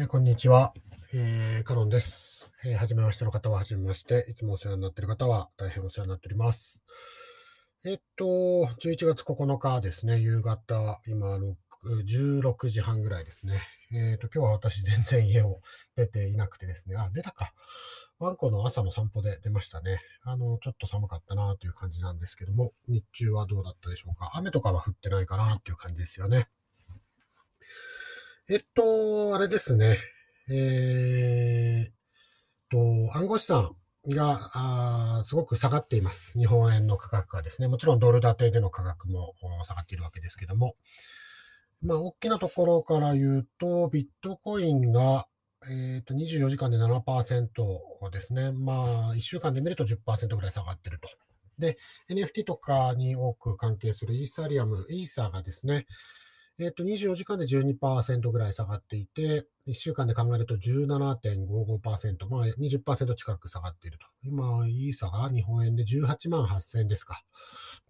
えーこんにちは、えーカノンです。えー、めましての方ははじめまして、いつもお世話になっている方は大変お世話になっております。えっと、11月9日ですね、夕方、今6、16時半ぐらいですね。えっと、今日は私全然家を出ていなくてですね、あ、出たか。ワンコの朝の散歩で出ましたね。あの、ちょっと寒かったなという感じなんですけども、日中はどうだったでしょうか。雨とかは降ってないかなっていう感じですよね。えっと、あれですね。えっと、暗号資産が、あすごく下がっています。日本円の価格がですね。もちろんドル建てでの価格も下がっているわけですけども。まあ、大きなところから言うと、ビットコインが、えっと、24時間で7%ですね。まあ、1週間で見ると10%ぐらい下がってると。で、NFT とかに多く関係するイーサリアム、イーサーがですね、えっと、24時間で12%ぐらい下がっていて、1週間で考えると17.55%、まあ20%近く下がっていると。今、イーサが日本円で18万8000円ですか。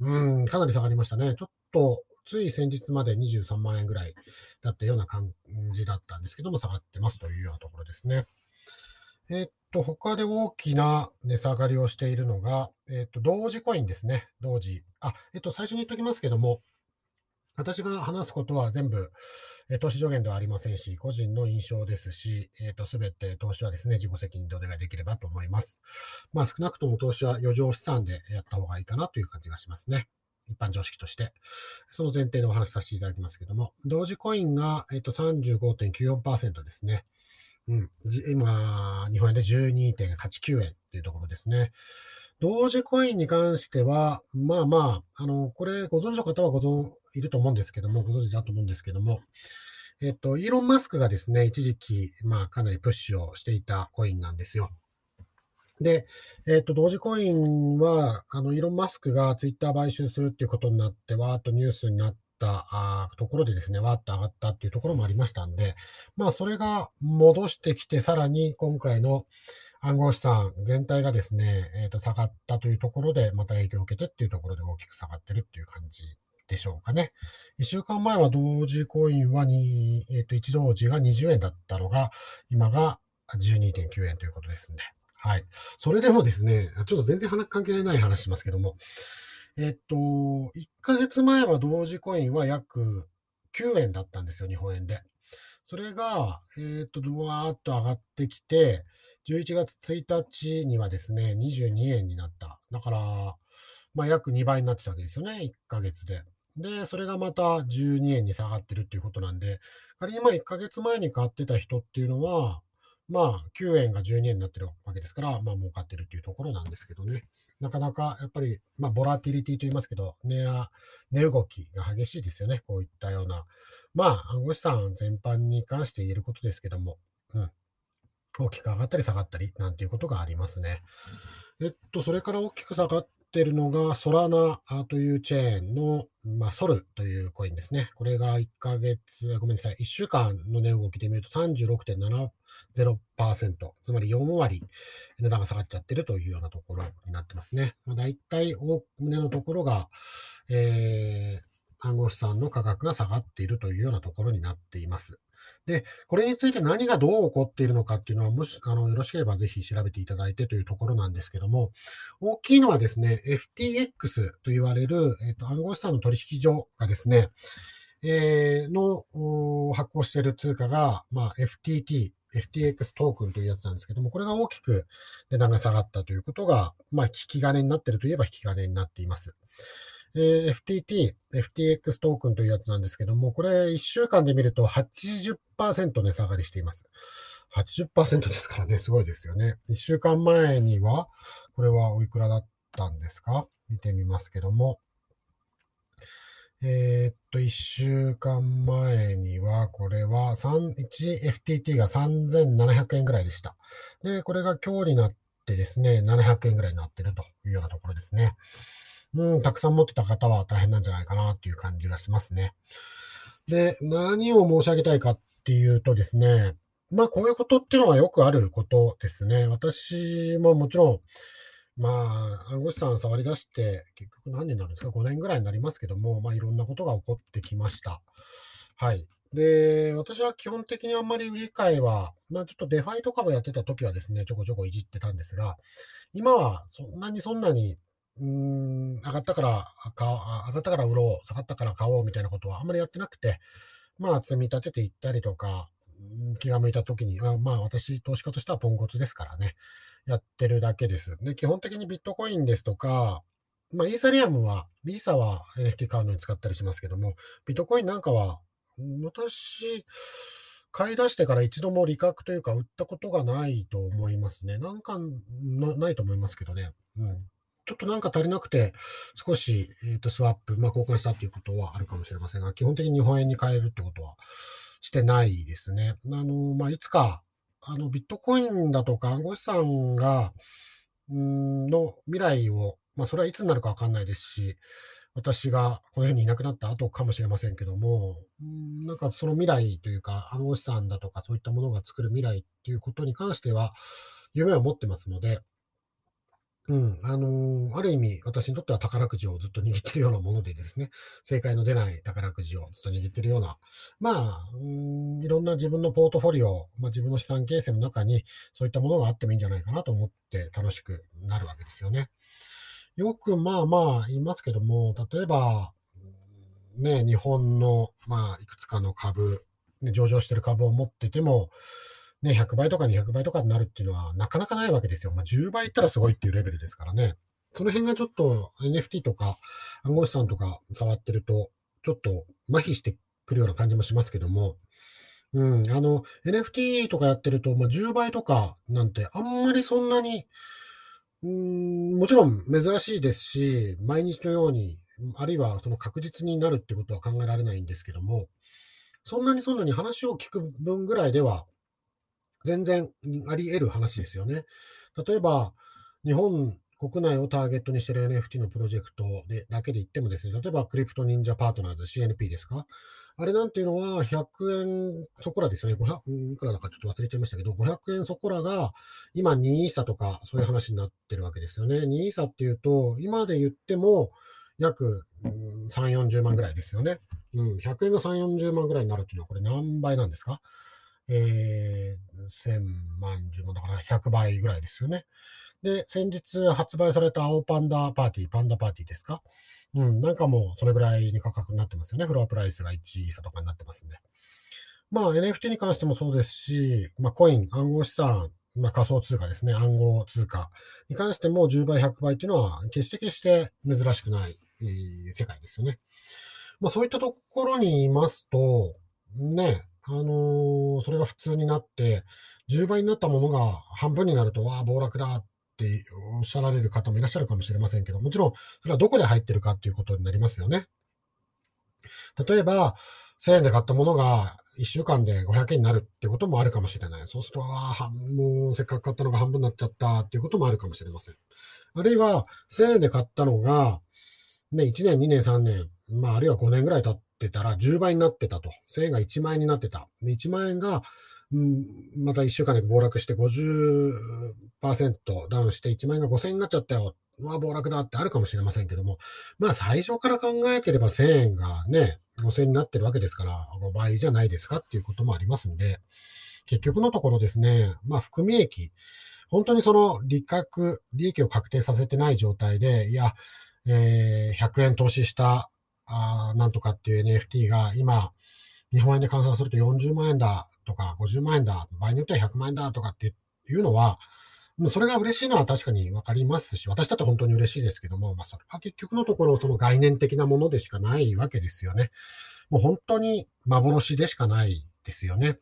うん、かなり下がりましたね。ちょっと、つい先日まで23万円ぐらいだったような感じだったんですけども、下がってますというようなところですね。えっと、他で大きな値下がりをしているのが、えっと、同時コインですね。同時。あ、えっと、最初に言っておきますけども、私が話すことは全部、え投資助言ではありませんし、個人の印象ですし、えっ、と、すべて投資はですね、自己責任でお願いできればと思います。まあ、少なくとも投資は余剰資産でやった方がいいかなという感じがしますね。一般常識として。その前提でお話しさせていただきますけども、同時コインが、えっ、と、35.94%ですね。うん。今、日本円で12.89円っていうところですね。同時コインに関しては、まあまあ、あの、これご存知の方はご存いると思うんですけども、ご存知だと思うんですけども、えっと、イーロン・マスクがですね、一時期、まあ、かなりプッシュをしていたコインなんですよ。で、えっと、同時コインは、あの、イーロン・マスクがツイッター買収するっていうことになって、わーっとニュースになったあところでですね、わーっと上がったっていうところもありましたんで、まあ、それが戻してきて、さらに今回の暗号資産全体がですね、えっ、と、下がったというところで、また影響を受けてっていうところで大きく下がってるっていう感じでしょうかね。一週間前は同時コインはに、えっ、と、一同時が20円だったのが、今が12.9円ということですね。はい。それでもですね、ちょっと全然話関係ない話しますけども、えっと、1ヶ月前は同時コインは約9円だったんですよ、日本円で。それが、えっと、ドワーッと上がってきて、11月1日にはですね、22円になった。だから、まあ、約2倍になってたわけですよね、1ヶ月で。で、それがまた12円に下がってるっていうことなんで、仮にまあ1ヶ月前に買ってた人っていうのは、まあ9円が12円になってるわけですから、まあ儲かってるっていうところなんですけどね。なかなかやっぱり、まあボラティリティと言いますけど、値や、値動きが激しいですよね。こういったような。まあ暗号資産全般に関して言えることですけども、うん。大きく上がったり下がったりなんていうことがありますね。えっと、それから大きく下がってるのが、ソラナというチェーンの、まあ、ソルというコインですね。これが1ヶ月、ごめんなさい、1週間の値動きで見ると36.70%、つまり4割値段が下がっちゃってるというようなところになってますね。まあ、大体、大胸のところが、えー、暗号資産の価格が下がっているというようなところになっています。で、これについて何がどう起こっているのかっていうのは、もし、あの、よろしければぜひ調べていただいてというところなんですけども、大きいのはですね、FTX と言われる、えっ、と、暗号資産の取引所がですね、えーの発行している通貨が、まあ、FTT、FTX トークンというやつなんですけども、これが大きく値段が下がったということが、まあ、引き金になっているといえば引き金になっています。えー FTT、FTX トークンというやつなんですけども、これ1週間で見ると80%値下がりしています。80%ですからね、すごいですよね。1週間前には、これはおいくらだったんですか？見てみますけども。えーっと、1週間前には、これは3、1FTT が3700円ぐらいでした。で、これが今日になってですね、700円ぐらいになってるというようなところですね。うん、たくさん持ってた方は大変なんじゃないかなという感じがしますね。で、何を申し上げたいかっていうとですね、まあこういうことっていうのはよくあることですね。私ももちろん、まあ、暗号資産触り出して、結局何年になるんですか ?5 年ぐらいになりますけども、まあいろんなことが起こってきました。はい。で、私は基本的にあんまり売り買いは、まあちょっと DeFi とかもやってた時はですね、ちょこちょこいじってたんですが、今はそんなにそんなに、うん、上がったから買上がったから売ろう、下がったから買おうみたいなことはあんまりやってなくて、まあ積み立てていったりとか、気が向いた時に、あまあ私、投資家としてはポンコツですからね、やってるだけです。で、基本的にビットコインですとか、まあイーサリアムは、イーサは NFT 買うのに使ったりしますけども、ビットコインなんかは私、買い出してから一度も利確というか、売ったことがないと思いますね。なんかな、ないと思いますけどね。うん。ちょっとなんか足りなくて、少し、えっ、と、スワップ、まあ、交換したっていうことはあるかもしれませんが、基本的に日本円に変えるってことはしてないですね。あの、まあ、いつか、あの、ビットコインだとか暗号資産が、んの未来を、まあ、それはいつになるかわかんないですし、私がこの世にいなくなった後かもしれませんけども、なんかその未来というか、暗号資産だとかそういったものが作る未来っていうことに関しては、夢を持ってますので、うん、あのー、ある意味、私にとっては宝くじをずっと握ってるようなものでですね、正解の出ない宝くじをずっと握ってるような、まあ、うん、いろんな自分のポートフォリオ、まあ、自分の資産形成の中に、そういったものがあってもいいんじゃないかなと思って楽しくなるわけですよね。よくまあまあ言いますけども、例えば、ね、日本の、まあ、いくつかの株、ね、上場してる株を持ってても、ね、100倍とか200倍とかになるっていうのはなかなかないわけですよ。まあ、10倍いったらすごいっていうレベルですからね。その辺がちょっと NFT とか暗号資産とか触ってると、ちょっと麻痺してくるような感じもしますけども、うん、あの、NFT とかやってると、まあ、10倍とかなんてあんまりそんなに、うんもちろん珍しいですし、毎日のように、あるいはその確実になるってことは考えられないんですけども、そんなにそんなに話を聞く分ぐらいでは、全然あり得る話ですよね。例えば、日本国内をターゲットにしてる NFT のプロジェクトでだけで言ってもですね、例えばクリプト忍者パートナーズ CNP ですか？あれなんていうのは、100円そこらですよね。500、いくらだかちょっと忘れちゃいましたけど、500円そこらが、今2イーサとか、そういう話になってるわけですよね。2イーサっていうと、今で言っても、約、3、40万ぐらいですよね。うん、100円が3、40万ぐらいになるっていうのは、これ何倍なんですか？えー、千万、10万だから100倍ぐらいですよね。で、先日発売された青パンダパーティー、パンダパーティーですか？うん、なんかもうそれぐらいに価格になってますよね。フロアプライスが1イーサとかになってますんで。まあ NFT に関してもそうですし、まあコイン、暗号資産、まあ仮想通貨ですね、暗号通貨に関しても10倍、100倍っていうのは決して決して珍しくない、えー、世界ですよね。まあそういったところにいますと、ね、あのー、それが普通になって、10倍になったものが半分になると、わあ、暴落だっておっしゃられる方もいらっしゃるかもしれませんけど、もちろん、それはどこで入ってるかっていうことになりますよね。例えば、1000円で買ったものが1週間で500円になるってこともあるかもしれない。そうすると、ああ、もうせっかく買ったのが半分になっちゃったっていうこともあるかもしれません。あるいは、1000円で買ったのが、ね、1年、2年、3年、まあ、あるいは5年ぐらい経ってたら10倍になってたと。1000円が1万円になってた。で1万円がうん、また1週間で暴落して50%ダウンして1万円が5000円になっちゃったよ。まあ暴落だってあるかもしれませんけども、まあ最初から考えてれば1000円がね、5000円になってるわけですから、5倍じゃないですかっていうこともありますんで、結局のところですね、まあ含み益、本当にその利確、利益を確定させてない状態で、いや、えー、100円投資した、あなんとかっていう NFT が今、日本円で換算すると40万円だとか50万円だ、場合によっては100万円だとかっていうのは、もうそれが嬉しいのは確かにわかりますし、私だって本当に嬉しいですけども、まあ、それは結局のところ、その概念的なものでしかないわけですよね。もう本当に幻でしかないですよね。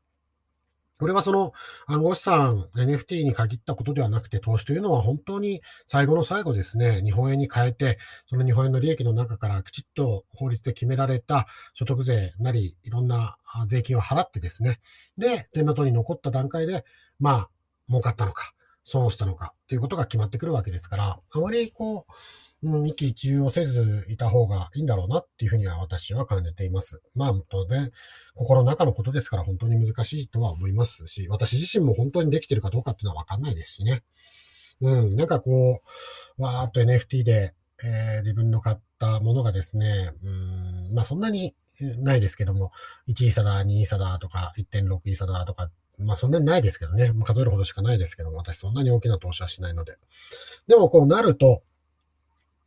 これはその暗号資産、NFT に限ったことではなくて、投資というのは本当に最後の最後ですね、日本円に変えて、その日本円の利益の中からきちっと法律で決められた所得税なり、いろんな税金を払ってですね、で、手元に残った段階で、まあ、儲かったのか、損をしたのかっていうことが決まってくるわけですから、あまりこう、うん、一喜一憂をせずいた方がいいんだろうなっていうふうには私は感じています。まあ、当然、心の中のことですから本当に難しいとは思いますし、私自身も本当にできてるかどうかっていうのはわかんないですしね。うん、なんかこう、わーっと NFT で、えー、自分の買ったものがですね、うん、まあそんなにないですけども、1位差だ、2位差だとか、1.6位差だとか、まあそんなにないですけどね。数えるほどしかないですけども、私そんなに大きな投資はしないので。でもこうなると、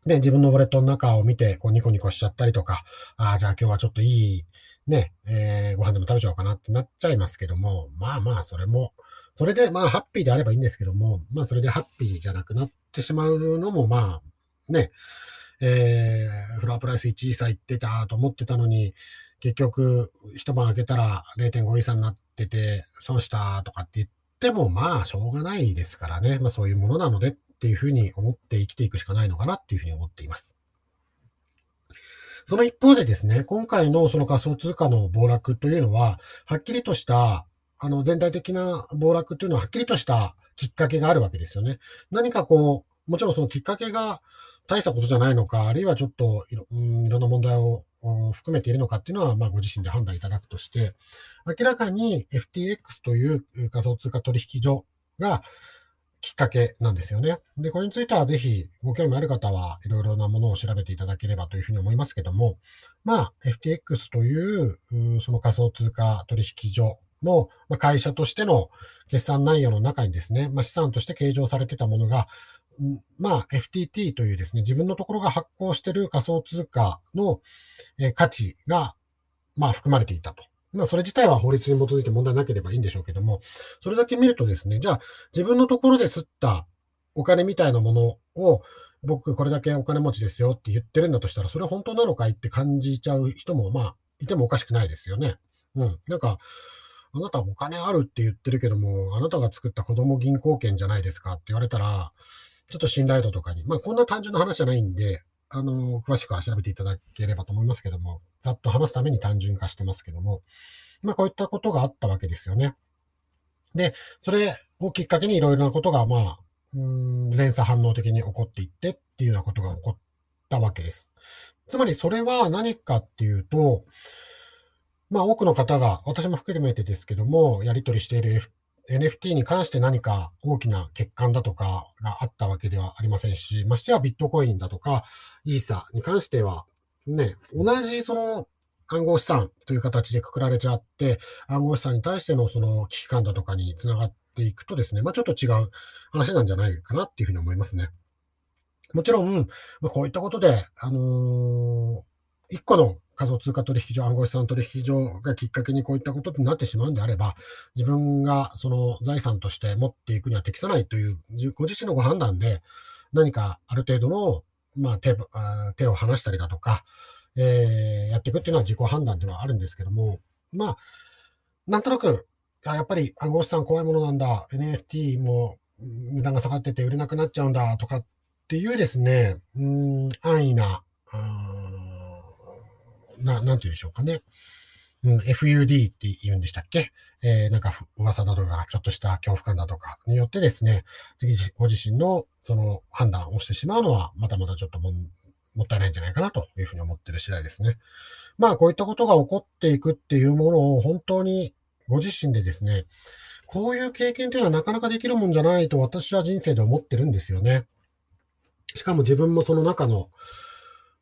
ね、自分のウォレットの中を見て、こうニコニコしちゃったりとか、ああ、じゃあ今日はちょっといい、ね、えー、ご飯でも食べちゃおうかなってなっちゃいますけども、まあまあ、それも、それでまあハッピーであればいいんですけども、まあそれでハッピーじゃなくなってしまうのもまあ、ね、えー、フロアプライス1位差いってたと思ってたのに、結局、一晩開けたら0.5位差になってて、損したとかって言っても、まあ、しょうがないですからね。まあ、そういうものなのでっっていうふうに思って生きていくしかないのかなっていうふうに思っています。その一方でですね、今回のその仮想通貨の暴落というのは、はっきりとした、あの、全体的な暴落というのははっきりとしたきっかけがあるわけですよね。何かこう、もちろんそのきっかけが大したことじゃないのか、あるいはちょっといろ,、うん、いろんな問題を含めているのかっていうのは、まあ、ご自身で判断いただくとして、明らかに FTX という仮想通貨取引所がきっかけなんですよね。で、これについてはぜひご興味ある方はいろいろなものを調べていただければというふうに思いますけども、まあ、FTX というその仮想通貨取引所の会社としての決算内容の中にですね、まあ、資産として計上されてたものが、まあ、FTT というですね、自分のところが発行している仮想通貨の価値が、まあ、含まれていたと。まあ、それ自体は法律に基づいて問題なければいいんでしょうけども、それだけ見るとですね、じゃあ、自分のところで吸ったお金みたいなものを、僕これだけお金持ちですよって言ってるんだとしたら、それ本当なのかいって感じちゃう人も、まあ、いてもおかしくないですよね。うん。なんか、あなたお金あるって言ってるけども、あなたが作った子供銀行券じゃないですかって言われたら、ちょっと信頼度とかに、まあこんな単純な話じゃないんで、あの、詳しくは調べていただければと思いますけども、ざっと話すために単純化してますけども、まあこういったことがあったわけですよね。で、それをきっかけにいろいろなことが、まあ、うん連鎖反応的に起こっていってっていうようなことが起こったわけです。つまりそれは何かっていうと、まあ多くの方が、私も含めてですけども、やり取りしている NFT に関して何か大きな欠陥だとかがあったわけではありませんし、ましてやビットコインだとか、イーサに関しては、ね、同じその暗号資産という形でくくられちゃって、暗号資産に対してのその危機感だとかにつながっていくとですね、まあちょっと違う話なんじゃないかなっていうふうに思いますね。もちろん、まあ、こういったことで、あのー、一個の仮想通貨取引所、暗号資産取引所がきっかけにこういったことになってしまうんであれば、自分がその財産として持っていくには適さないという、ご自身のご判断で、何かある程度の、まあ手、手を離したりだとか、えー、やっていくっていうのは自己判断ではあるんですけども、まあ、なんとなく、やっぱり暗号資産怖いものなんだ、NFT も値段が下がってて売れなくなっちゃうんだとかっていうですね、うん、安易な、な、なんて言うんでしょうかね。うん、FUD って言うんでしたっけ？えー、なんか噂だとか、ちょっとした恐怖感だとかによってですね、次ご自身のその判断をしてしまうのは、またまたちょっとももったいないんじゃないかなというふうに思ってる次第ですね。まあ、こういったことが起こっていくっていうものを本当にご自身でですね、こういう経験というのはなかなかできるもんじゃないと私は人生で思ってるんですよね。しかも自分もその中の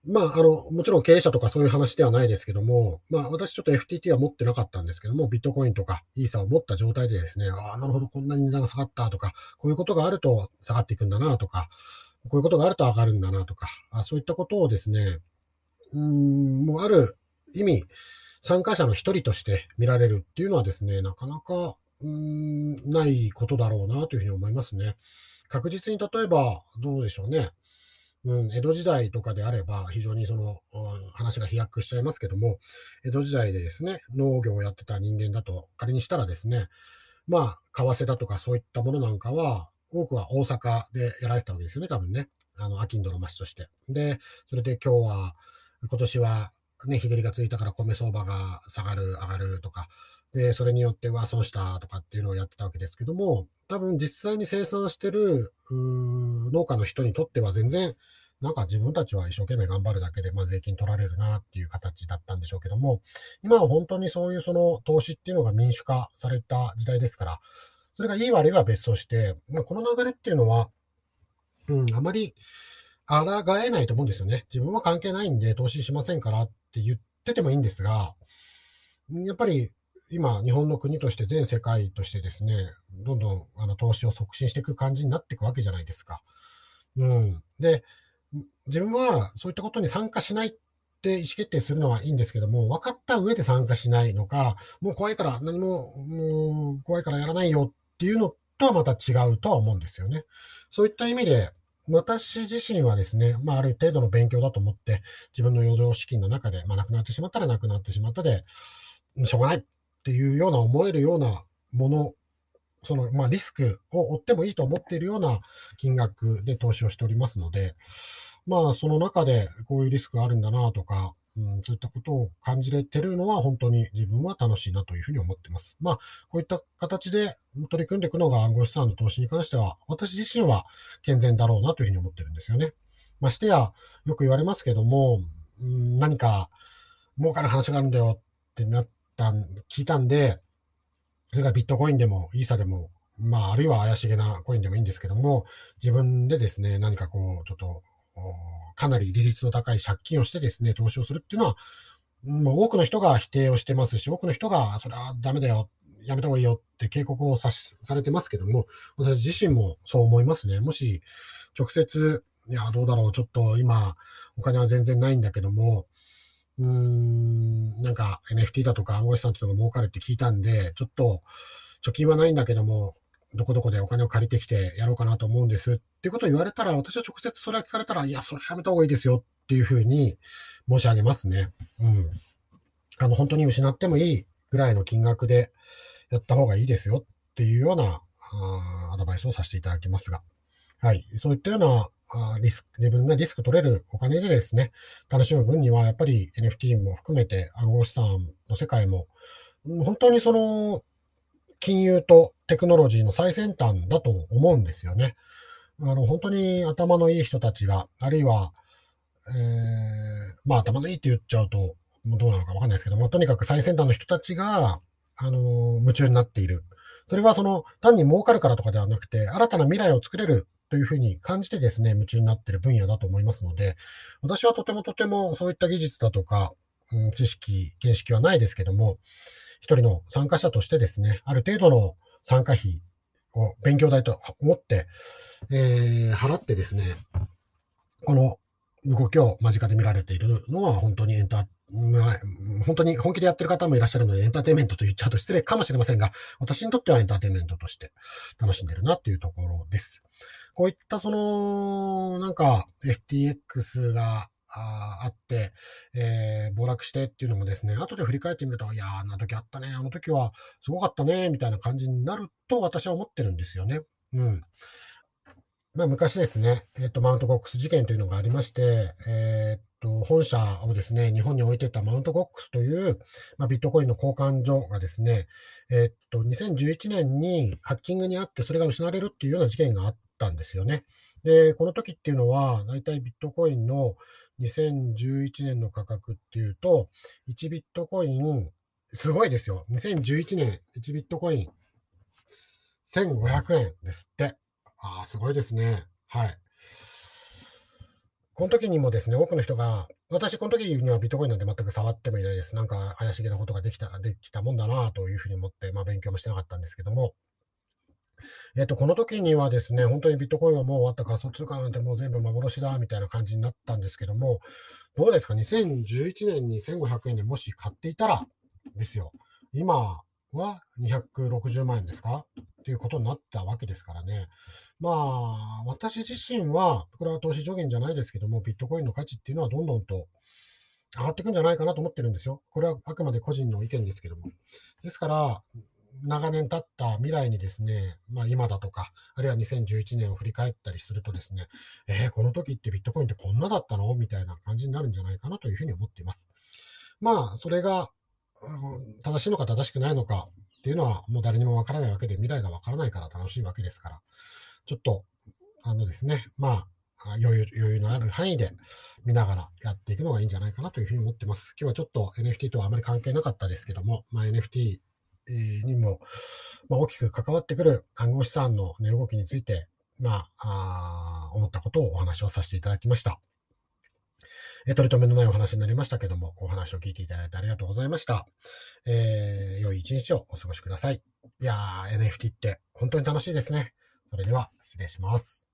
まあ、あの、もちろん経営者とかそういう話ではないですけども、まあ、私ちょっと FTT は持ってなかったんですけども、ビットコインとかイーサを持った状態でですね、ああ、なるほど、こんなに値段が下がったとか、こういうことがあると下がっていくんだなとか、こういうことがあると上がるんだなとか、あそういったことをですね、うん、もうある意味、参加者の一人として見られるっていうのはですね、なかなか、うん、ないことだろうなというふうに思いますね。確実に例えば、どうでしょうね。うん、江戸時代とかであれば、非常にその、うん、話が飛躍しちゃいますけども、江戸時代でですね、農業をやってた人間だと仮にしたらですね、まあ、為替だとかそういったものなんかは、多くは大阪でやられてたわけですよね、多分ね。あの、秋ンドの町として。で、それで今日は、今年はね、日照りがついたから米相場が下がる、上がるとか、で、それによって、うわ、損したとかっていうのをやってたわけですけども、多分実際に生産してる農家の人にとっては全然、なんか自分たちは一生懸命頑張るだけで、まあ、税金取られるなっていう形だったんでしょうけども、今は本当にそういうその投資っていうのが民主化された時代ですから、それがいい悪いは別として、まあ、この流れっていうのは、うん、あまり抗えないと思うんですよね。自分は関係ないんで投資しませんからって言っててもいいんですが、やっぱり今、日本の国として全世界としてですね、どんどんあの投資を促進していく感じになっていくわけじゃないですか。うん。で、自分はそういったことに参加しないって意思決定するのはいいんですけども、分かった上で参加しないのか、もう怖いから何も、もう怖いからやらないよっていうのとはまた違うとは思うんですよね。そういった意味で、私自身はですね、まあ、ある程度の勉強だと思って、自分の余剰資金の中で、まあ、なくなってしまったらなくなってしまったで、しょうがないっていうような思えるようなもの、その、まあ、リスクを負ってもいいと思っているような金額で投資をしておりますので、まあ、その中でこういうリスクがあるんだなとか、うん、そういったことを感じれてるのは本当に自分は楽しいなというふうに思ってます。まあ、こういった形で取り組んでいくのが暗号資産の投資に関しては、私自身は健全だろうなというふうに思ってるんですよね。ましてや、よく言われますけども、うん、何か儲かる話があるんだよってなった聞いたんで、それがビットコインでもイーサでも、まあ、あるいは怪しげなコインでもいいんですけども、自分でですね、何かこう、ちょっとかなり利率の高い借金をしてですね、投資をするっていうのは、もう多くの人が否定をしてますし、多くの人が、それはダメだよ、やめた方がいいよって警告をさされてますけども、私自身もそう思いますね。もし、直接、いや、どうだろう、ちょっと今、お金は全然ないんだけども、うーん、なんか NFT だとか暗号資産っていうのが儲かるって聞いたんで、ちょっと貯金はないんだけども、どこどこでお金を借りてきてやろうかなと思うんですっていうことを言われたら、私は直接それは聞かれたら、いや、それやめた方がいいですよっていうふうに申し上げますね。うん。あの、本当に失ってもいいぐらいの金額でやった方がいいですよっていうようなあアドバイスをさせていただきますが。はい。そういったようなあリスク、自分がリスク取れるお金でですね、楽しむ分には、やっぱり NFT も含めて暗号資産の世界も、本当にその、金融とテクノロジーの最先端だと思うんですよね。あの、本当に頭のいい人たちが、あるいは、えー、まあ頭のいいって言っちゃうと、どうなのかわかんないですけども、とにかく最先端の人たちが、あの、夢中になっている。それはその、単に儲かるからとかではなくて、新たな未来を作れるというふうに感じてですね、夢中になっている分野だと思いますので、私はとてもとてもそういった技術だとか、うん、知識、見識はないですけども、一人の参加者としてですね、ある程度の参加費を勉強代と思って、えー、払ってですね、この動きを間近で見られているのは本当にエンタ本当に本気でやってる方もいらっしゃるので、エンターテインメントと言っちゃうと失礼かもしれませんが、私にとってはエンターテインメントとして楽しんでるなっていうところです。こういったその、なんか FTX がああって、えー、暴落してっていうのもですね、後で振り返ってみると、いやあんな時あったね、あの時はすごかったね、みたいな感じになると私は思ってるんですよね。うん。まあ、昔ですね、えっ、と、マウントゴックス事件というのがありまして、えっ、と、本社をですね、日本に置いてたマウントゴックスという、まあ、ビットコインの交換所がですね、えっ、と、2011年にハッキングにあって、それが失われるっていうような事件があったんですよね。で、この時っていうのは、大体ビットコインの2011年の価格っていうと、1ビットコイン、すごいですよ。2011年、1ビットコイン、1500円ですって。ああ、すごいですね。はい。この時にもですね、多くの人が、私、この時にはビットコインなんて全く触ってもいないです。なんか怪しげなことができた、できたもんだなというふうに思って、まあ勉強もしてなかったんですけども、えっと、この時にはですね、本当にビットコインはもう終わった仮想通貨なんてもう全部幻だみたいな感じになったんですけども、どうですか、2011年に1500円でもし買っていたらですよ、今は260万円ですか？っていうことになったわけですからね。まあ、私自身は、これは投資助言じゃないですけども、ビットコインの価値っていうのはどんどんと上がっていくんじゃないかなと思ってるんですよ。これはあくまで個人の意見ですけども。ですから、長年経った未来にですね、まあ今だとか、あるいは2011年を振り返ったりするとですね、えー、この時ってビットコインってこんなだったの？みたいな感じになるんじゃないかなというふうに思っています。まあ、それが正しいのか正しくないのかっていうのはもう誰にもわからないわけで、未来がわからないから楽しいわけですから、ちょっと、あのですね、まあ、余裕余裕のある範囲で見ながらやっていくのがいいんじゃないかなというふうに思ってます。今日はちょっと NFT とはあまり関係なかったですけども、まあ、NFT にも、まあ、大きく関わってくる暗号資産の値動きについて、まあ、あ思ったことをお話をさせていただきました。え取り留めのないお話になりましたけども、お話を聞いていただいてありがとうございました。えー、良い一日をお過ごしください。いやー、NFT って本当に楽しいですね。それでは、失礼します。